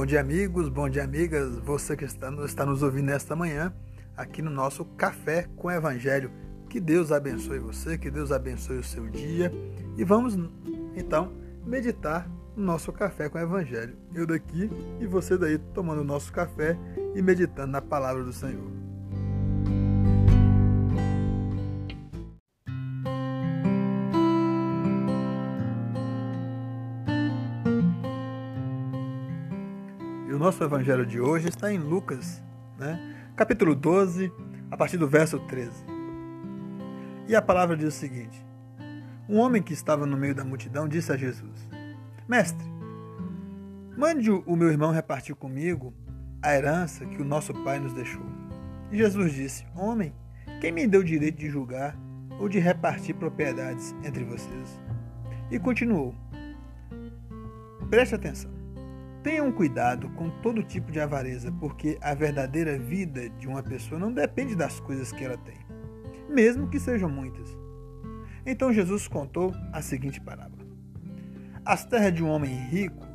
Bom dia, amigos, bom dia, amigas. Você que está, está nos ouvindo nesta manhã, aqui no nosso Café com Evangelho. Que Deus abençoe você, que Deus abençoe o seu dia. E vamos, então, meditar no nosso Café com Evangelho. Eu daqui e você daí tomando o nosso café e meditando na palavra do Senhor. Nosso evangelho de hoje está em Lucas, né? capítulo 12, a partir do verso 13. E a palavra diz o seguinte: Um homem que estava no meio da multidão disse a Jesus: Mestre, mande o meu irmão repartir comigo a herança que o nosso pai nos deixou. E Jesus disse: Homem, quem me deu o direito de julgar ou de repartir propriedades entre vocês? E continuou: Preste atenção. Tenham cuidado com todo tipo de avareza, porque a verdadeira vida de uma pessoa não depende das coisas que ela tem, mesmo que sejam muitas. Então Jesus contou a seguinte parábola: As terras de um homem rico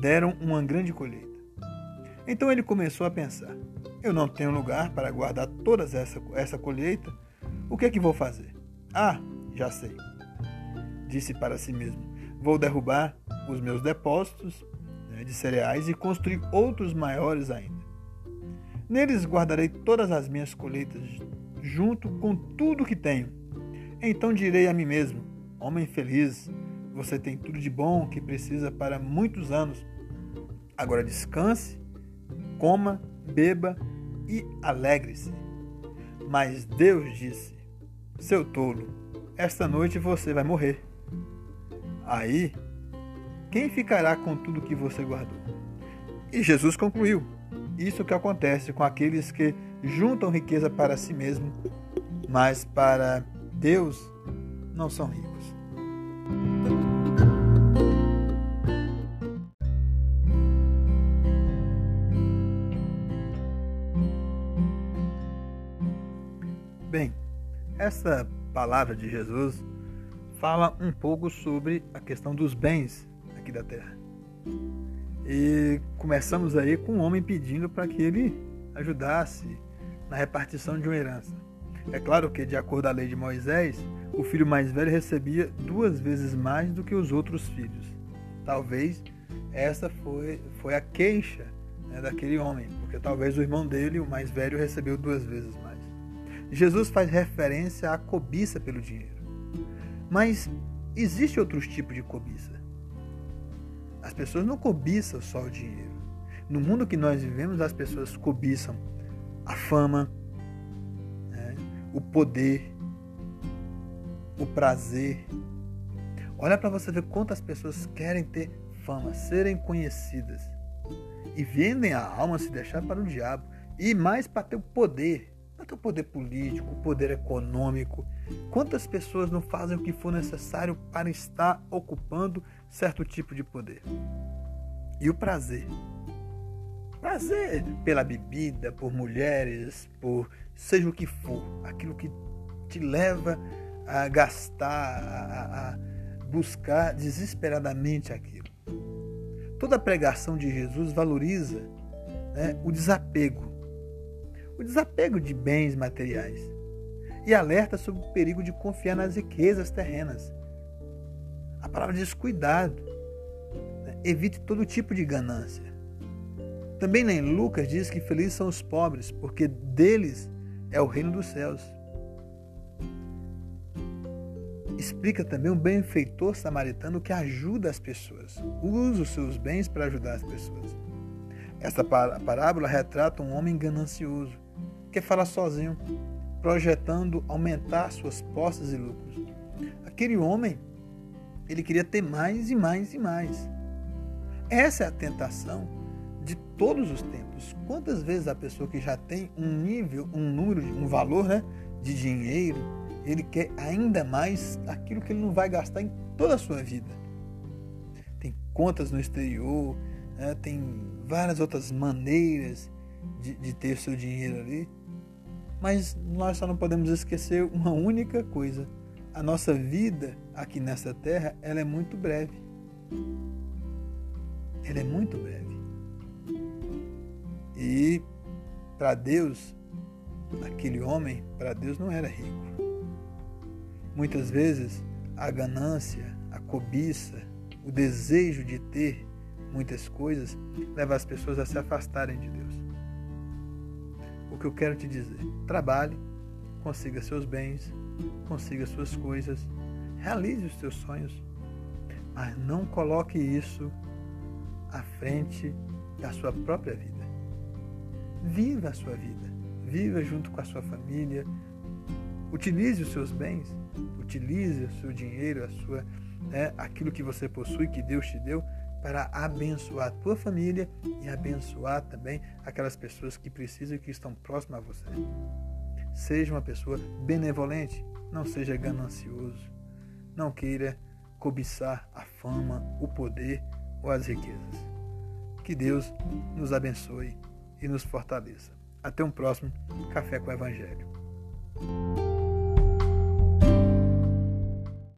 deram uma grande colheita. Então ele começou a pensar: Eu não tenho lugar para guardar toda essa, essa colheita, o que é que vou fazer? Ah, já sei. Disse para si mesmo: Vou derrubar os meus depósitos né, de cereais e construir outros maiores ainda. Neles guardarei todas as minhas colheitas, junto com tudo que tenho. Então direi a mim mesmo: Homem feliz, você tem tudo de bom que precisa para muitos anos. Agora descanse, coma, beba e alegre-se. Mas Deus disse: Seu tolo, esta noite você vai morrer. Aí quem ficará com tudo que você guardou? E Jesus concluiu: Isso que acontece com aqueles que juntam riqueza para si mesmo, mas para Deus não são ricos. Bem, essa palavra de Jesus fala um pouco sobre a questão dos bens aqui da terra. E começamos aí com um homem pedindo para que ele ajudasse na repartição de uma herança. É claro que, de acordo a lei de Moisés, o filho mais velho recebia duas vezes mais do que os outros filhos. Talvez essa foi, foi a queixa né, daquele homem, porque talvez o irmão dele, o mais velho, recebeu duas vezes mais. Jesus faz referência à cobiça pelo dinheiro. Mas existe outros tipos de cobiça. As pessoas não cobiçam só o dinheiro. No mundo que nós vivemos, as pessoas cobiçam a fama, né? o poder, o prazer. Olha para você ver quantas pessoas querem ter fama, serem conhecidas e vendem a alma se deixar para o diabo e mais para ter o poder, ter o poder político, o poder econômico. Quantas pessoas não fazem o que for necessário para estar ocupando certo tipo de poder. E o prazer. Prazer pela bebida, por mulheres, por seja o que for, aquilo que te leva a gastar, a, a buscar desesperadamente aquilo. Toda a pregação de Jesus valoriza né, o desapego, o desapego de bens materiais e alerta sobre o perigo de confiar nas riquezas terrenas a palavra diz cuidado. Né? Evite todo tipo de ganância. Também em Lucas diz que felizes são os pobres, porque deles é o reino dos céus. Explica também um benfeitor samaritano que ajuda as pessoas, usa os seus bens para ajudar as pessoas. Esta parábola retrata um homem ganancioso que fala sozinho, projetando aumentar suas posses e lucros. Aquele homem ele queria ter mais e mais e mais. Essa é a tentação de todos os tempos. Quantas vezes a pessoa que já tem um nível, um número, um valor né, de dinheiro, ele quer ainda mais aquilo que ele não vai gastar em toda a sua vida. Tem contas no exterior, né, tem várias outras maneiras de, de ter seu dinheiro ali. Mas nós só não podemos esquecer uma única coisa a nossa vida aqui nessa terra, ela é muito breve. Ela é muito breve. E para Deus, aquele homem, para Deus não era rico. Muitas vezes a ganância, a cobiça, o desejo de ter muitas coisas leva as pessoas a se afastarem de Deus. O que eu quero te dizer: trabalhe, consiga seus bens, consiga suas coisas, realize os seus sonhos, mas não coloque isso à frente da sua própria vida. Viva a sua vida, viva junto com a sua família, utilize os seus bens, utilize o seu dinheiro, a sua, né, aquilo que você possui, que Deus te deu, para abençoar a tua família e abençoar também aquelas pessoas que precisam e que estão próximas a você. Seja uma pessoa benevolente, não seja ganancioso, não queira cobiçar a fama, o poder ou as riquezas. Que Deus nos abençoe e nos fortaleça. Até um próximo Café com o Evangelho.